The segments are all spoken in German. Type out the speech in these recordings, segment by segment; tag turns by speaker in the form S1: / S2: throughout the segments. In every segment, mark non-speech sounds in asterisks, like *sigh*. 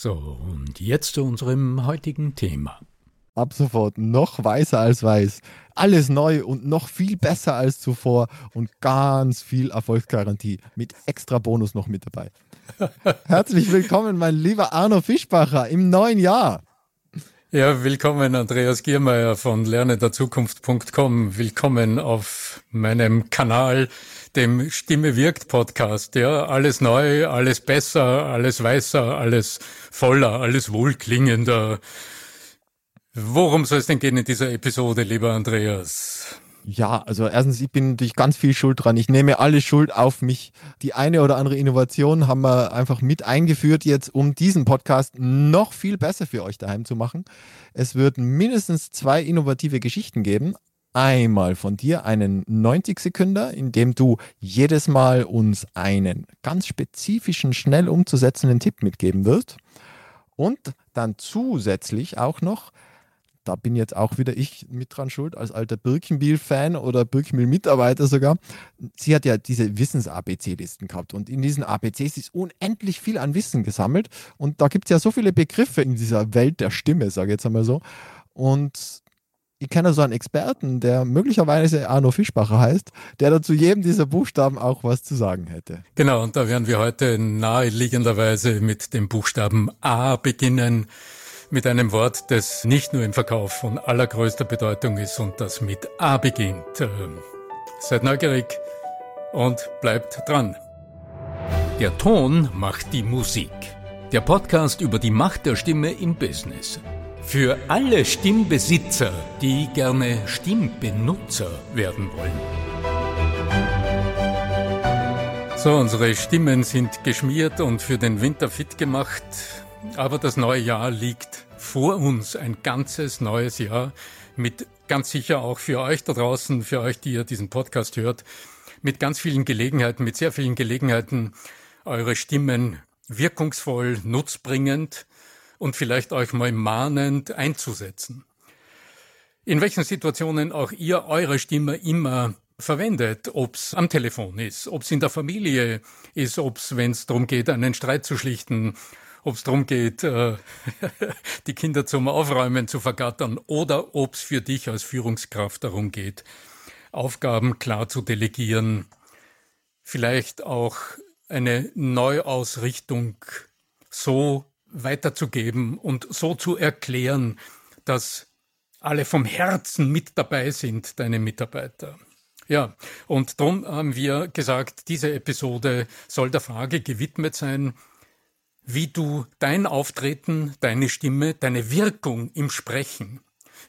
S1: So, und jetzt zu unserem heutigen Thema.
S2: Ab sofort noch weißer als weiß. Alles neu und noch viel besser als zuvor und ganz viel Erfolgsgarantie mit extra Bonus noch mit dabei. *laughs* Herzlich willkommen, mein lieber Arno Fischbacher, im neuen Jahr.
S1: Ja, willkommen Andreas Giermeier von lernederzukunft.com. Willkommen auf meinem Kanal, dem Stimme wirkt Podcast. Ja, alles neu, alles besser, alles weißer, alles voller, alles wohlklingender. Worum soll es denn gehen in dieser Episode, lieber Andreas?
S2: Ja, also erstens, ich bin natürlich ganz viel schuld dran. Ich nehme alle Schuld auf mich. Die eine oder andere Innovation haben wir einfach mit eingeführt jetzt, um diesen Podcast noch viel besser für euch daheim zu machen. Es wird mindestens zwei innovative Geschichten geben. Einmal von dir einen 90 Sekunder, in dem du jedes Mal uns einen ganz spezifischen, schnell umzusetzenden Tipp mitgeben wirst. Und dann zusätzlich auch noch da bin jetzt auch wieder ich mit dran schuld, als alter Birkenbiel-Fan oder Birkenbiel-Mitarbeiter sogar. Sie hat ja diese Wissens-ABC-Listen gehabt und in diesen ABCs ist unendlich viel an Wissen gesammelt und da gibt es ja so viele Begriffe in dieser Welt der Stimme, sage ich jetzt einmal so. Und ich kenne so einen Experten, der möglicherweise Arno Fischbacher heißt, der dazu jedem dieser Buchstaben auch was zu sagen hätte.
S1: Genau, und da werden wir heute naheliegenderweise mit dem Buchstaben A beginnen mit einem Wort, das nicht nur im Verkauf von allergrößter Bedeutung ist und das mit A beginnt. Ähm, seid neugierig und bleibt dran. Der Ton macht die Musik. Der Podcast über die Macht der Stimme im Business. Für alle Stimmbesitzer, die gerne Stimmbenutzer werden wollen. So, unsere Stimmen sind geschmiert und für den Winter fit gemacht. Aber das neue Jahr liegt vor uns, ein ganzes neues Jahr mit ganz sicher auch für euch da draußen, für euch, die ihr diesen Podcast hört, mit ganz vielen Gelegenheiten, mit sehr vielen Gelegenheiten, eure Stimmen wirkungsvoll, nutzbringend und vielleicht euch mal mahnend einzusetzen. In welchen Situationen auch ihr eure Stimme immer verwendet, ob es am Telefon ist, ob es in der Familie ist, ob es, wenn es darum geht, einen Streit zu schlichten, ob es darum geht, äh, *laughs* die Kinder zum Aufräumen zu vergattern oder ob es für dich als Führungskraft darum geht, Aufgaben klar zu delegieren, vielleicht auch eine Neuausrichtung so weiterzugeben und so zu erklären, dass alle vom Herzen mit dabei sind, deine Mitarbeiter. Ja, und darum haben wir gesagt, diese Episode soll der Frage gewidmet sein, wie du dein Auftreten, deine Stimme, deine Wirkung im Sprechen,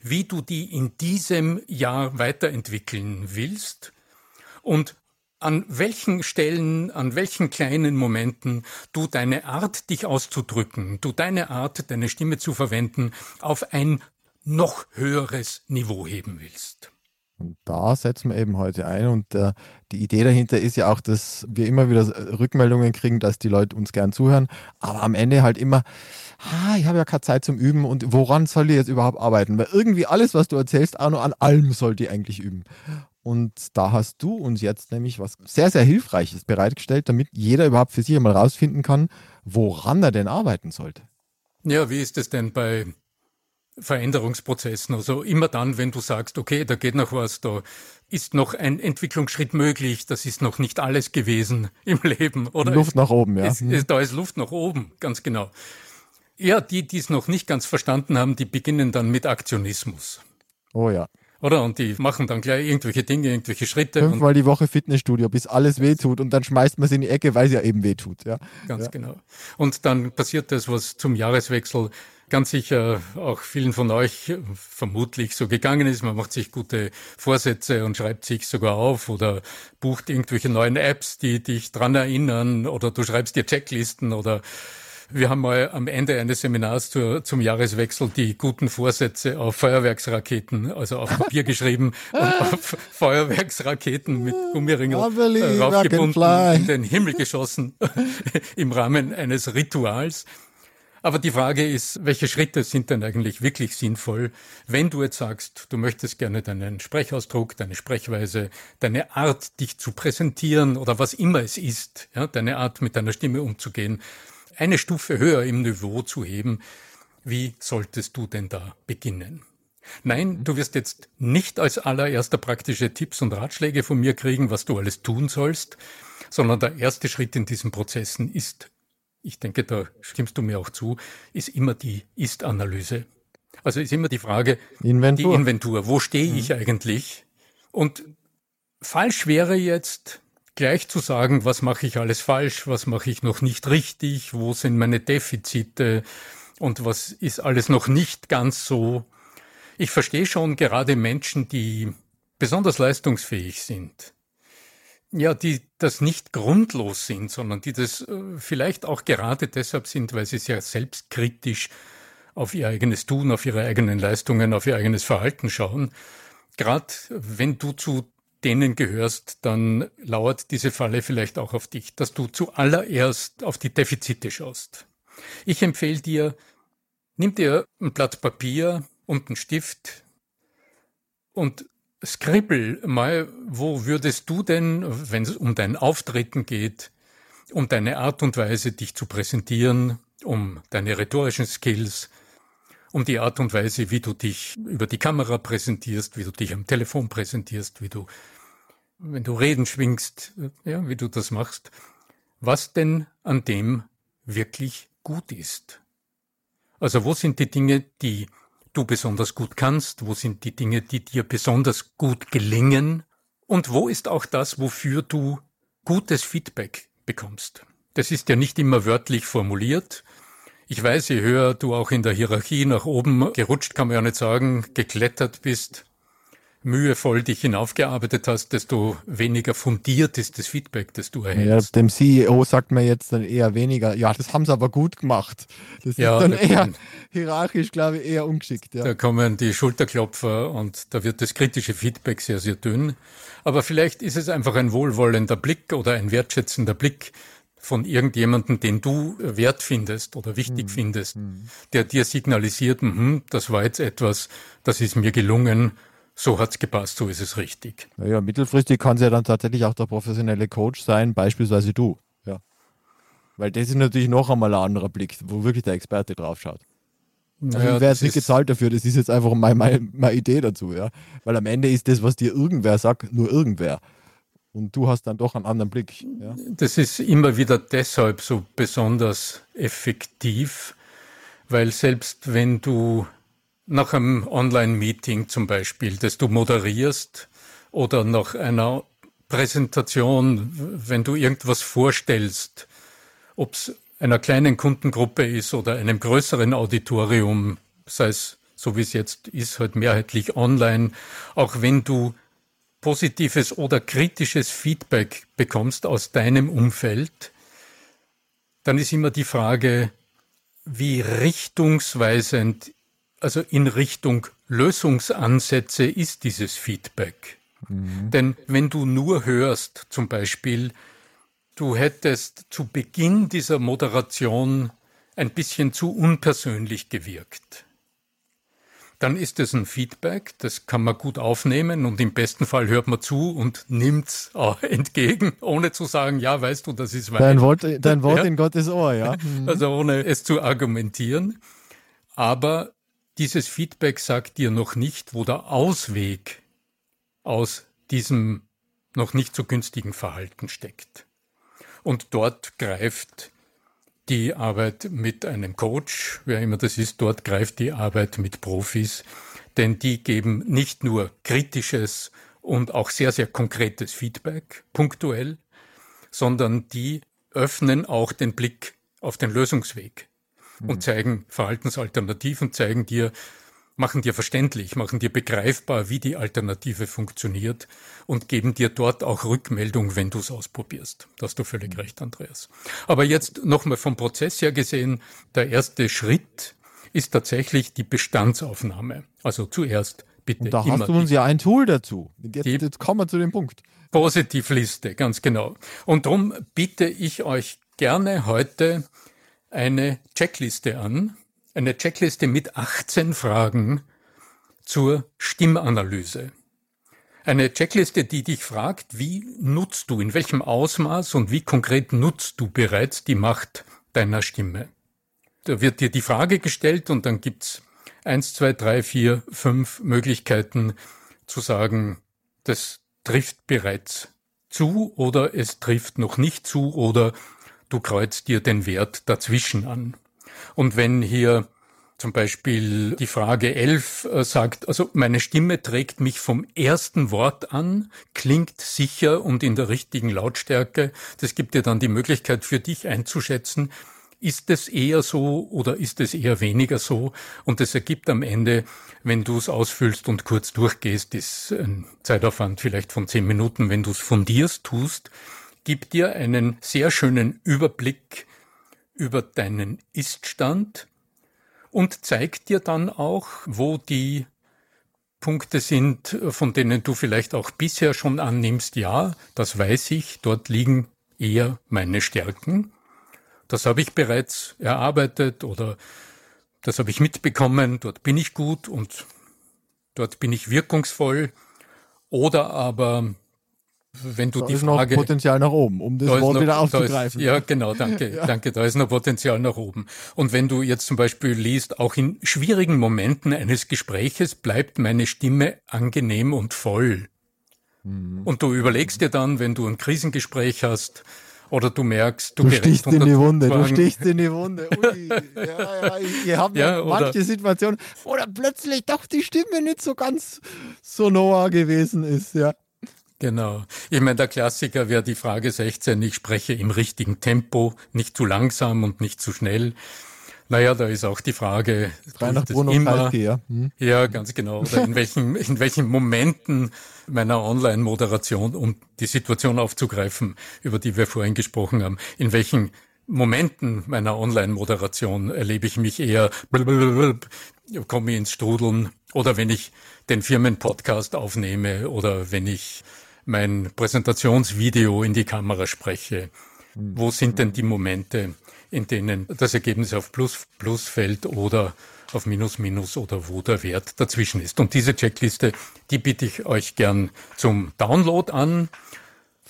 S1: wie du die in diesem Jahr weiterentwickeln willst und an welchen Stellen, an welchen kleinen Momenten du deine Art, dich auszudrücken, du deine Art, deine Stimme zu verwenden, auf ein noch höheres Niveau heben willst.
S2: Und da setzen wir eben heute ein. Und äh, die Idee dahinter ist ja auch, dass wir immer wieder äh, Rückmeldungen kriegen, dass die Leute uns gern zuhören. Aber am Ende halt immer, ah, ich habe ja keine Zeit zum Üben und woran soll ich jetzt überhaupt arbeiten? Weil irgendwie alles, was du erzählst, Arno, an allem sollte ich eigentlich üben. Und da hast du uns jetzt nämlich was sehr, sehr Hilfreiches bereitgestellt, damit jeder überhaupt für sich einmal rausfinden kann, woran er denn arbeiten sollte.
S1: Ja, wie ist es denn bei Veränderungsprozessen? Also immer dann, wenn du sagst, okay, da geht noch was, da ist noch ein Entwicklungsschritt möglich, das ist noch nicht alles gewesen *laughs* im Leben, oder?
S2: Luft nach oben, ja.
S1: Es, es, da ist Luft nach oben, ganz genau. Ja, die, die es noch nicht ganz verstanden haben, die beginnen dann mit Aktionismus.
S2: Oh ja.
S1: Oder? Und die machen dann gleich irgendwelche Dinge, irgendwelche Schritte.
S2: Fünfmal die Woche Fitnessstudio, bis alles wehtut und dann schmeißt man es in die Ecke, weil es ja eben wehtut. Ja.
S1: Ganz
S2: ja.
S1: genau. Und dann passiert das, was zum Jahreswechsel ganz sicher auch vielen von euch vermutlich so gegangen ist. Man macht sich gute Vorsätze und schreibt sich sogar auf oder bucht irgendwelche neuen Apps, die dich dran erinnern oder du schreibst dir Checklisten oder wir haben mal am Ende eines Seminars zur, zum Jahreswechsel die guten Vorsätze auf Feuerwerksraketen, also auf Papier *laughs* geschrieben und auf Feuerwerksraketen mit Gummiringel äh, raufgebunden, in den Himmel geschossen *laughs* im Rahmen eines Rituals. Aber die Frage ist, welche Schritte sind denn eigentlich wirklich sinnvoll, wenn du jetzt sagst, du möchtest gerne deinen Sprechausdruck, deine Sprechweise, deine Art, dich zu präsentieren oder was immer es ist, ja, deine Art, mit deiner Stimme umzugehen, eine Stufe höher im Niveau zu heben, wie solltest du denn da beginnen? Nein, du wirst jetzt nicht als allererster praktische Tipps und Ratschläge von mir kriegen, was du alles tun sollst, sondern der erste Schritt in diesen Prozessen ist, ich denke, da stimmst du mir auch zu, ist immer die Ist-Analyse. Also ist immer die Frage,
S2: Inventur.
S1: die Inventur, wo stehe ich mhm. eigentlich? Und falsch wäre jetzt, gleich zu sagen, was mache ich alles falsch, was mache ich noch nicht richtig, wo sind meine Defizite und was ist alles noch nicht ganz so. Ich verstehe schon gerade Menschen, die besonders leistungsfähig sind, ja, die das nicht grundlos sind, sondern die das äh, vielleicht auch gerade deshalb sind, weil sie sehr selbstkritisch auf ihr eigenes Tun, auf ihre eigenen Leistungen, auf ihr eigenes Verhalten schauen. Gerade wenn du zu denen gehörst, dann lauert diese Falle vielleicht auch auf dich, dass du zuallererst auf die Defizite schaust. Ich empfehle dir, nimm dir ein Blatt Papier und einen Stift und skribbel mal, wo würdest du denn, wenn es um dein Auftreten geht, um deine Art und Weise, dich zu präsentieren, um deine rhetorischen Skills, um die Art und Weise, wie du dich über die Kamera präsentierst, wie du dich am Telefon präsentierst, wie du, wenn du Reden schwingst, ja, wie du das machst, was denn an dem wirklich gut ist. Also wo sind die Dinge, die du besonders gut kannst, wo sind die Dinge, die dir besonders gut gelingen und wo ist auch das, wofür du gutes Feedback bekommst. Das ist ja nicht immer wörtlich formuliert, ich weiß, je höher du auch in der Hierarchie nach oben gerutscht, kann man ja nicht sagen, geklettert bist, mühevoll dich hinaufgearbeitet hast, desto weniger fundiert ist das Feedback, das du erhältst.
S2: Ja, dem CEO sagt man jetzt dann eher weniger, ja, das haben sie aber gut gemacht. Das
S1: ja,
S2: ist dann eher hierarchisch, glaube ich, eher ungeschickt. Ja.
S1: Da kommen die Schulterklopfer und da wird das kritische Feedback sehr, sehr dünn. Aber vielleicht ist es einfach ein wohlwollender Blick oder ein wertschätzender Blick, von irgendjemandem, den du wert findest oder wichtig mhm. findest, mhm. der dir signalisiert, mh, das war jetzt etwas, das ist mir gelungen, so hat's gepasst, so ist es richtig.
S2: Naja, mittelfristig kann es ja dann tatsächlich auch der professionelle Coach sein, beispielsweise du. Ja. Weil das ist natürlich noch einmal ein anderer Blick, wo wirklich der Experte drauf schaut. Also naja, ich werde jetzt nicht gezahlt dafür, das ist jetzt einfach meine, meine, meine Idee dazu, ja. Weil am Ende ist das, was dir irgendwer sagt, nur irgendwer. Und du hast dann doch einen anderen Blick. Ja?
S1: Das ist immer wieder deshalb so besonders effektiv, weil selbst wenn du nach einem Online-Meeting zum Beispiel, das du moderierst, oder nach einer Präsentation, wenn du irgendwas vorstellst, ob es einer kleinen Kundengruppe ist oder einem größeren Auditorium, sei es so wie es jetzt ist, halt mehrheitlich online, auch wenn du positives oder kritisches Feedback bekommst aus deinem Umfeld, dann ist immer die Frage, wie richtungsweisend, also in Richtung Lösungsansätze ist dieses Feedback. Mhm. Denn wenn du nur hörst, zum Beispiel, du hättest zu Beginn dieser Moderation ein bisschen zu unpersönlich gewirkt, dann ist es ein Feedback, das kann man gut aufnehmen und im besten Fall hört man zu und nimmt's *laughs* entgegen, ohne zu sagen, ja, weißt du, das ist
S2: mein. Dein Wort, dein *laughs* Wort ja? in Gottes Ohr, ja.
S1: Also ohne es zu argumentieren. Aber dieses Feedback sagt dir noch nicht, wo der Ausweg aus diesem noch nicht so günstigen Verhalten steckt. Und dort greift die Arbeit mit einem Coach, wer immer das ist, dort greift die Arbeit mit Profis, denn die geben nicht nur kritisches und auch sehr, sehr konkretes Feedback, punktuell, sondern die öffnen auch den Blick auf den Lösungsweg und mhm. zeigen Verhaltensalternativen, zeigen dir, machen dir verständlich, machen dir begreifbar, wie die Alternative funktioniert und geben dir dort auch Rückmeldung, wenn du es ausprobierst. Da hast du völlig mhm. recht, Andreas. Aber jetzt nochmal vom Prozess her gesehen, der erste Schritt ist tatsächlich die Bestandsaufnahme. Also zuerst bitte. Und
S2: da hast du uns ja ein Tool dazu. Jetzt, jetzt kommen wir zu dem Punkt.
S1: Positivliste, ganz genau. Und darum biete ich euch gerne heute eine Checkliste an, eine Checkliste mit 18 Fragen zur Stimmanalyse. Eine Checkliste, die dich fragt, wie nutzt du, in welchem Ausmaß und wie konkret nutzt du bereits die Macht deiner Stimme. Da wird dir die Frage gestellt und dann gibt's eins, zwei, drei, vier, fünf Möglichkeiten zu sagen, das trifft bereits zu oder es trifft noch nicht zu oder du kreuzt dir den Wert dazwischen an. Und wenn hier zum Beispiel die Frage 11 äh, sagt, also meine Stimme trägt mich vom ersten Wort an, klingt sicher und in der richtigen Lautstärke. Das gibt dir dann die Möglichkeit für dich einzuschätzen, ist es eher so oder ist es eher weniger so? Und es ergibt am Ende, wenn du es ausfüllst und kurz durchgehst, ist ein Zeitaufwand vielleicht von zehn Minuten, wenn du es fundierst, tust, gibt dir einen sehr schönen Überblick über deinen Iststand und zeigt dir dann auch, wo die Punkte sind, von denen du vielleicht auch bisher schon annimmst, ja, das weiß ich, dort liegen eher meine Stärken. Das habe ich bereits erarbeitet oder das habe ich mitbekommen, dort bin ich gut und dort bin ich wirkungsvoll. Oder aber wenn du
S2: da
S1: die
S2: ist
S1: Frage.
S2: Noch Potenzial nach oben, um das Wort noch, wieder aufzugreifen.
S1: Ist, ja, genau, danke, *laughs* ja. danke. Da ist noch Potenzial nach oben. Und wenn du jetzt zum Beispiel liest, auch in schwierigen Momenten eines Gespräches bleibt meine Stimme angenehm und voll. Mhm. Und du überlegst dir dann, wenn du ein Krisengespräch hast, oder du merkst,
S2: du, du stichst in die Wunde, du stichst *laughs* in die Wunde. Ui, ja, ja, ihr habt ja, manche Situationen, wo dann plötzlich doch die Stimme nicht so ganz sonor gewesen ist, ja.
S1: Genau. Ich meine, der Klassiker wäre die Frage 16, ich spreche im richtigen Tempo, nicht zu langsam und nicht zu schnell. Naja, da ist auch die Frage,
S2: nach Bruno immer, Kalke, ja.
S1: Hm. ja, ganz genau. Oder in welchen, *laughs* in welchen Momenten meiner Online-Moderation, um die Situation aufzugreifen, über die wir vorhin gesprochen haben, in welchen Momenten meiner Online-Moderation erlebe ich mich eher, komme ins Strudeln oder wenn ich den Firmenpodcast aufnehme oder wenn ich mein Präsentationsvideo in die Kamera spreche. Wo sind denn die Momente, in denen das Ergebnis auf Plus, Plus fällt oder auf Minus, Minus oder wo der Wert dazwischen ist. Und diese Checkliste, die biete ich euch gern zum Download an.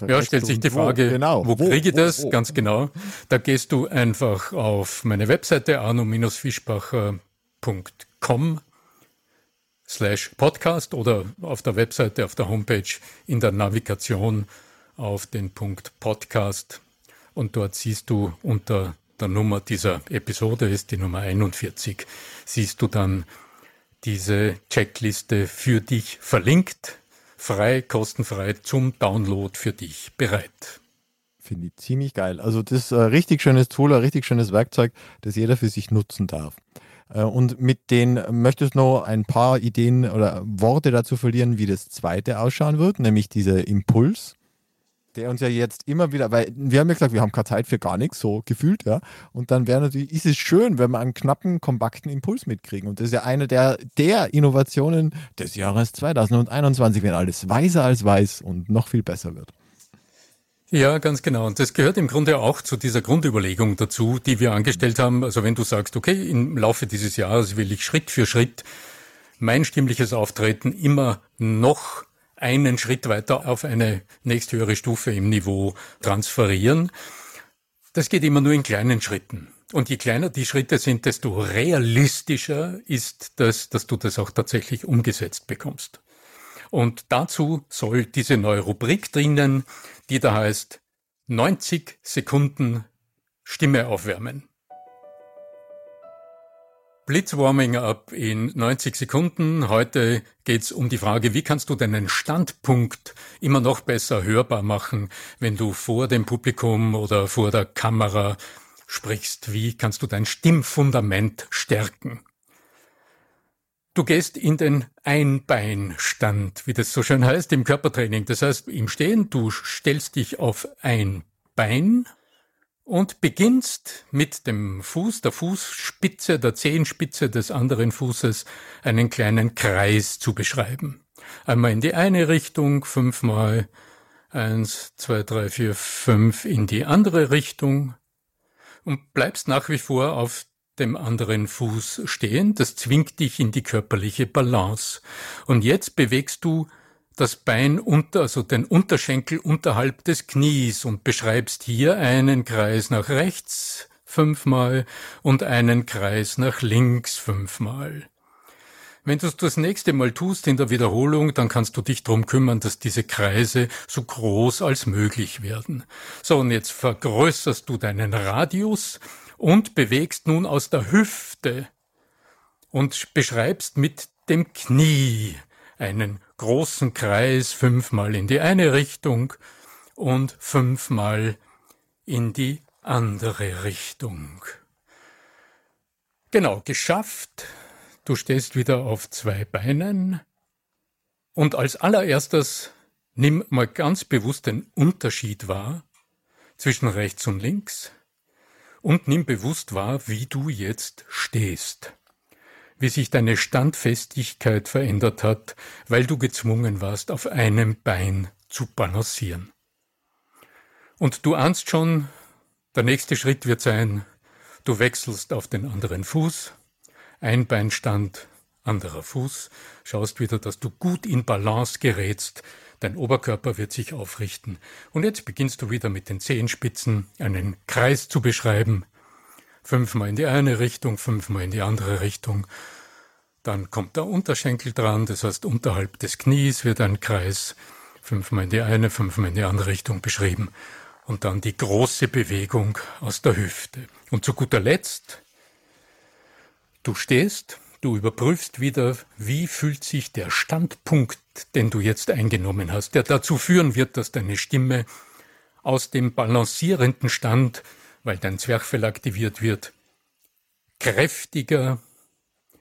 S1: Ja, stellt sich die Frage, wo, genau. wo, wo kriege ich das? Wo, Ganz genau. Da gehst du einfach auf meine Webseite arno-fischbacher.com slash Podcast oder auf der Webseite, auf der Homepage in der Navigation auf den Punkt Podcast und dort siehst du unter der Nummer dieser Episode ist die Nummer 41, siehst du dann diese Checkliste für dich verlinkt, frei, kostenfrei zum Download für dich bereit.
S2: Finde ich ziemlich geil. Also das ist ein richtig schönes Tool, ein richtig schönes Werkzeug, das jeder für sich nutzen darf. Äh, und mit den möchtest du noch ein paar Ideen oder Worte dazu verlieren, wie das zweite ausschauen wird, nämlich dieser Impuls, der uns ja jetzt immer wieder, weil wir haben ja gesagt, wir haben keine Zeit für gar nichts, so gefühlt, ja. Und dann wäre natürlich, ist es schön, wenn wir einen knappen, kompakten Impuls mitkriegen. Und das ist ja eine der, der Innovationen des Jahres 2021, wenn alles weiser als weiß und noch viel besser wird.
S1: Ja, ganz genau. Und das gehört im Grunde auch zu dieser Grundüberlegung dazu, die wir angestellt haben. Also wenn du sagst, okay, im Laufe dieses Jahres will ich Schritt für Schritt mein stimmliches Auftreten immer noch einen Schritt weiter auf eine nächsthöhere Stufe im Niveau transferieren. Das geht immer nur in kleinen Schritten. Und je kleiner die Schritte sind, desto realistischer ist das, dass du das auch tatsächlich umgesetzt bekommst. Und dazu soll diese neue Rubrik drinnen, die da heißt 90 Sekunden Stimme aufwärmen. Blitzwarming up in 90 Sekunden. Heute geht's um die Frage, wie kannst du deinen Standpunkt immer noch besser hörbar machen, wenn du vor dem Publikum oder vor der Kamera sprichst? Wie kannst du dein Stimmfundament stärken? Du gehst in den Einbeinstand, wie das so schön heißt im Körpertraining. Das heißt, im Stehen, du stellst dich auf ein Bein und beginnst mit dem Fuß, der Fußspitze, der Zehenspitze des anderen Fußes einen kleinen Kreis zu beschreiben. Einmal in die eine Richtung, fünfmal, eins, zwei, drei, vier, fünf in die andere Richtung und bleibst nach wie vor auf dem anderen Fuß stehen. Das zwingt dich in die körperliche Balance. Und jetzt bewegst du das Bein unter, also den Unterschenkel unterhalb des Knies und beschreibst hier einen Kreis nach rechts fünfmal und einen Kreis nach links fünfmal. Wenn du es das nächste Mal tust in der Wiederholung, dann kannst du dich darum kümmern, dass diese Kreise so groß als möglich werden. So, und jetzt vergrößerst du deinen Radius und bewegst nun aus der Hüfte und beschreibst mit dem Knie einen großen Kreis fünfmal in die eine Richtung und fünfmal in die andere Richtung. Genau, geschafft. Du stehst wieder auf zwei Beinen. Und als allererstes nimm mal ganz bewusst den Unterschied wahr zwischen rechts und links und nimm bewusst wahr, wie du jetzt stehst. Wie sich deine Standfestigkeit verändert hat, weil du gezwungen warst, auf einem Bein zu balancieren. Und du ahnst schon, der nächste Schritt wird sein, du wechselst auf den anderen Fuß, Einbeinstand, anderer Fuß, schaust wieder, dass du gut in Balance gerätst, dein Oberkörper wird sich aufrichten. Und jetzt beginnst du wieder mit den Zehenspitzen einen Kreis zu beschreiben, fünfmal in die eine Richtung, fünfmal in die andere Richtung. Dann kommt der Unterschenkel dran, das heißt unterhalb des Knies wird ein Kreis fünfmal in die eine, fünfmal in die andere Richtung beschrieben. Und dann die große Bewegung aus der Hüfte. Und zu guter Letzt, du stehst, du überprüfst wieder, wie fühlt sich der Standpunkt, den du jetzt eingenommen hast, der dazu führen wird, dass deine Stimme aus dem balancierenden Stand weil dein Zwerchfell aktiviert wird, kräftiger,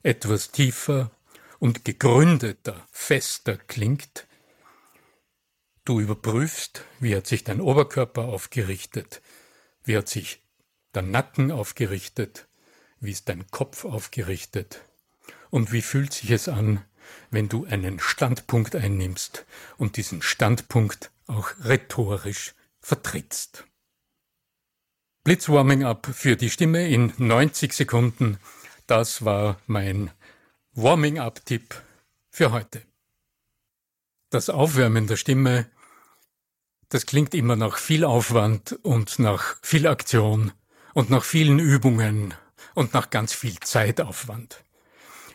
S1: etwas tiefer und gegründeter, fester klingt. Du überprüfst, wie hat sich dein Oberkörper aufgerichtet, wie hat sich der Nacken aufgerichtet, wie ist dein Kopf aufgerichtet und wie fühlt sich es an, wenn du einen Standpunkt einnimmst und diesen Standpunkt auch rhetorisch vertrittst. Blitzwarming-up für die Stimme in 90 Sekunden. Das war mein Warming-up-Tipp für heute. Das Aufwärmen der Stimme, das klingt immer nach viel Aufwand und nach viel Aktion und nach vielen Übungen und nach ganz viel Zeitaufwand.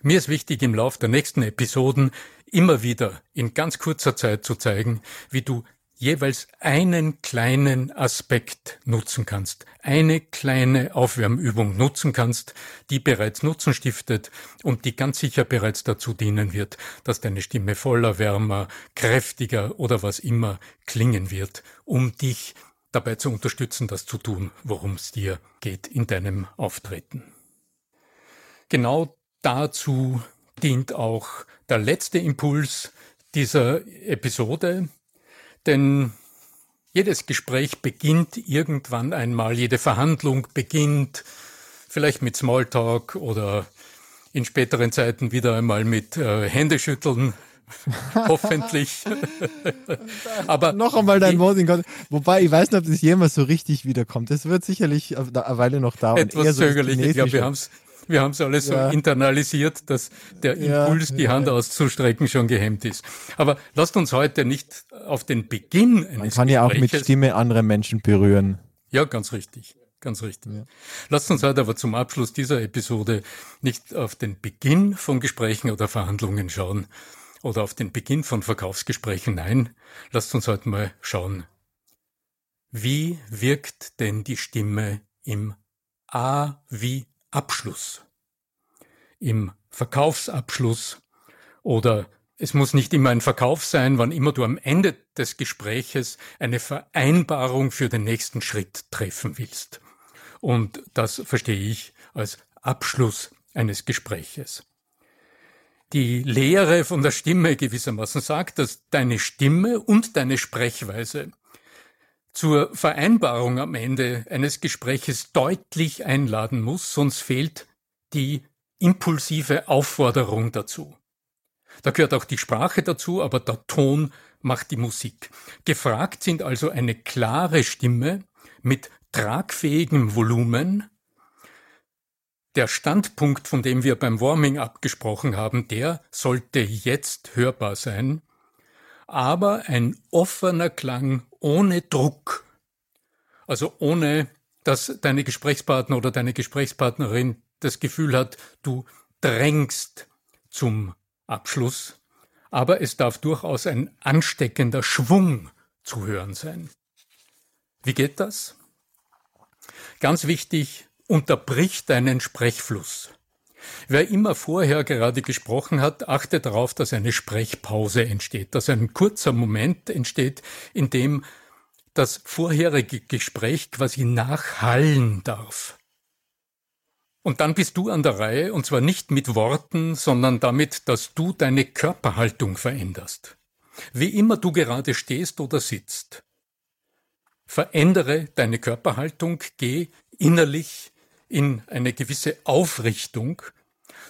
S1: Mir ist wichtig, im Lauf der nächsten Episoden immer wieder in ganz kurzer Zeit zu zeigen, wie du jeweils einen kleinen Aspekt nutzen kannst, eine kleine Aufwärmübung nutzen kannst, die bereits Nutzen stiftet und die ganz sicher bereits dazu dienen wird, dass deine Stimme voller, wärmer, kräftiger oder was immer klingen wird, um dich dabei zu unterstützen, das zu tun, worum es dir geht in deinem Auftreten. Genau dazu dient auch der letzte Impuls dieser Episode, denn jedes Gespräch beginnt irgendwann einmal, jede Verhandlung beginnt vielleicht mit Smalltalk oder in späteren Zeiten wieder einmal mit äh, Händeschütteln. *laughs* Hoffentlich. *laughs*
S2: Aber noch einmal dein Voting. Wobei, ich weiß nicht, ob das jemals so richtig wiederkommt. Das wird sicherlich eine Weile noch dauern.
S1: Etwas so zögerlich. Ich glaube, wir haben es Wir haben es alles ja. so internalisiert, dass der Impuls, ja, die Hand auszustrecken, schon gehemmt ist. Aber lasst uns heute nicht auf den Beginn eines
S2: Man kann ja auch mit Stimme andere Menschen berühren.
S1: Ja, ganz richtig. Ganz richtig. Ja. Lasst uns heute aber zum Abschluss dieser Episode nicht auf den Beginn von Gesprächen oder Verhandlungen schauen oder auf den Beginn von Verkaufsgesprächen. Nein, lasst uns heute mal schauen, wie wirkt denn die Stimme im A wie Abschluss, im Verkaufsabschluss oder es muss nicht immer ein Verkauf sein, wann immer du am Ende des Gespräches eine Vereinbarung für den nächsten Schritt treffen willst. Und das verstehe ich als Abschluss eines Gespräches. Die Lehre von der Stimme gewissermaßen sagt, dass deine Stimme und deine Sprechweise zur Vereinbarung am Ende eines Gespräches deutlich einladen muss, sonst fehlt die impulsive Aufforderung dazu. Da gehört auch die Sprache dazu, aber der Ton macht die Musik. Gefragt sind also eine klare Stimme mit tragfähigem Volumen. Der Standpunkt, von dem wir beim Warming abgesprochen haben, der sollte jetzt hörbar sein, aber ein offener Klang ohne Druck, also ohne, dass deine Gesprächspartner oder deine Gesprächspartnerin das Gefühl hat, du drängst zum Abschluss, aber es darf durchaus ein ansteckender Schwung zu hören sein. Wie geht das? Ganz wichtig, unterbrich deinen Sprechfluss. Wer immer vorher gerade gesprochen hat, achte darauf, dass eine Sprechpause entsteht, dass ein kurzer Moment entsteht, in dem das vorherige Gespräch quasi nachhallen darf. Und dann bist du an der Reihe, und zwar nicht mit Worten, sondern damit, dass du deine Körperhaltung veränderst. Wie immer du gerade stehst oder sitzt. Verändere deine Körperhaltung, geh innerlich in eine gewisse Aufrichtung,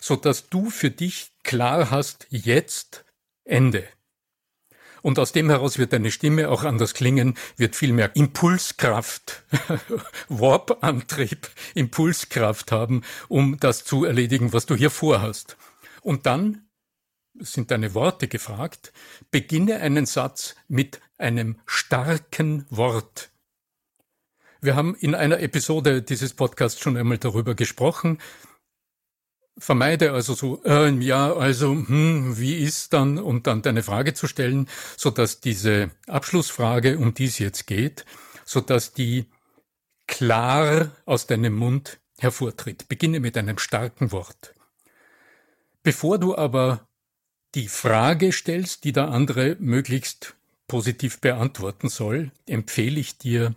S1: so dass du für dich klar hast, jetzt Ende. Und aus dem heraus wird deine Stimme auch anders klingen, wird viel mehr Impulskraft, *laughs* Warp-Antrieb, Impulskraft haben, um das zu erledigen, was du hier vorhast. Und dann sind deine Worte gefragt, beginne einen Satz mit einem starken Wort. Wir haben in einer Episode dieses Podcasts schon einmal darüber gesprochen. Vermeide also so, äh, ja, also, hm, wie ist dann, und dann deine Frage zu stellen, so dass diese Abschlussfrage, um die es jetzt geht, so dass die klar aus deinem Mund hervortritt. Beginne mit einem starken Wort. Bevor du aber die Frage stellst, die der andere möglichst positiv beantworten soll, empfehle ich dir,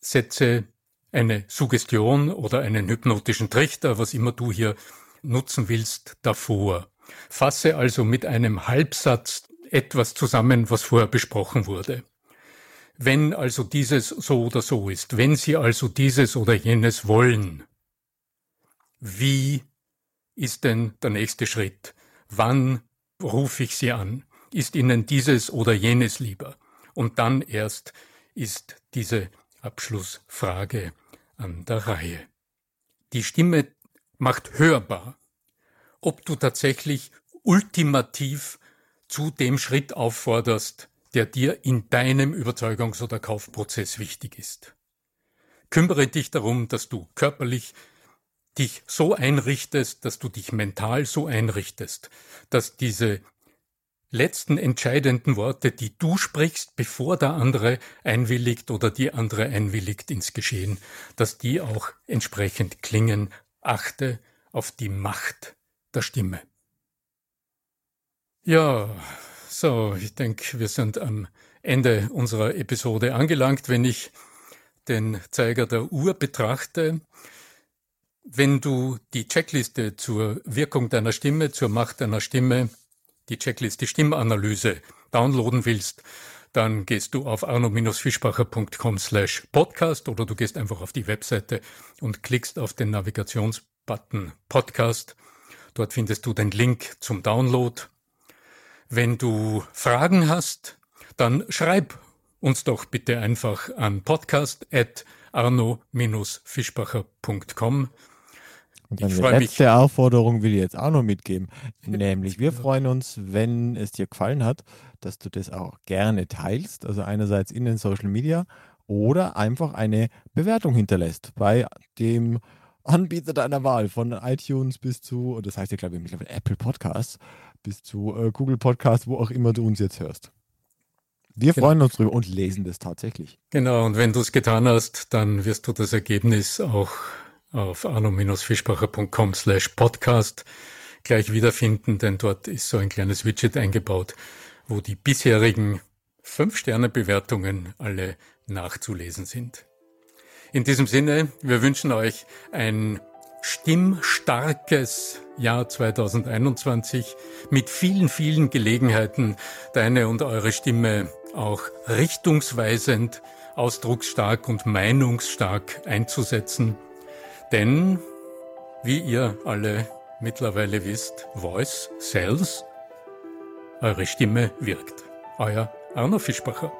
S1: setze eine Suggestion oder einen hypnotischen Trichter, was immer du hier nutzen willst, davor. Fasse also mit einem Halbsatz etwas zusammen, was vorher besprochen wurde. Wenn also dieses so oder so ist, wenn Sie also dieses oder jenes wollen, wie ist denn der nächste Schritt? Wann rufe ich Sie an? Ist Ihnen dieses oder jenes lieber? Und dann erst ist diese Abschlussfrage an der Reihe. Die Stimme macht hörbar, ob du tatsächlich ultimativ zu dem Schritt aufforderst, der dir in deinem Überzeugungs- oder Kaufprozess wichtig ist. Kümmere dich darum, dass du körperlich dich so einrichtest, dass du dich mental so einrichtest, dass diese letzten entscheidenden Worte, die du sprichst, bevor der andere einwilligt oder die andere einwilligt ins Geschehen, dass die auch entsprechend klingen. Achte auf die Macht der Stimme. Ja, so, ich denke, wir sind am Ende unserer Episode angelangt. Wenn ich den Zeiger der Uhr betrachte, wenn du die Checkliste zur Wirkung deiner Stimme, zur Macht deiner Stimme die Checklist, die Stimmanalyse downloaden willst, dann gehst du auf arno-fischbacher.com slash podcast oder du gehst einfach auf die Webseite und klickst auf den Navigationsbutton Podcast. Dort findest du den Link zum Download. Wenn du Fragen hast, dann schreib uns doch bitte einfach an podcast
S2: Und eine letzte mich. Aufforderung will ich jetzt auch noch mitgeben. *laughs* Nämlich, wir freuen uns, wenn es dir gefallen hat, dass du das auch gerne teilst. Also einerseits in den Social Media oder einfach eine Bewertung hinterlässt bei dem Anbieter deiner Wahl, von iTunes bis zu, das heißt ja, glaube ich, mittlerweile Apple Podcasts, bis zu äh, Google Podcasts, wo auch immer du uns jetzt hörst. Wir genau. freuen uns drüber und lesen das tatsächlich.
S1: Genau, und wenn du es getan hast, dann wirst du das Ergebnis auch auf arno-fischbacher.com slash podcast gleich wiederfinden, denn dort ist so ein kleines Widget eingebaut, wo die bisherigen 5-Sterne-Bewertungen alle nachzulesen sind. In diesem Sinne, wir wünschen euch ein stimmstarkes Jahr 2021 mit vielen, vielen Gelegenheiten, deine und eure Stimme auch richtungsweisend, ausdrucksstark und meinungsstark einzusetzen. Denn, wie ihr alle mittlerweile wisst, Voice sells, eure Stimme wirkt. Euer Arno Fischbacher.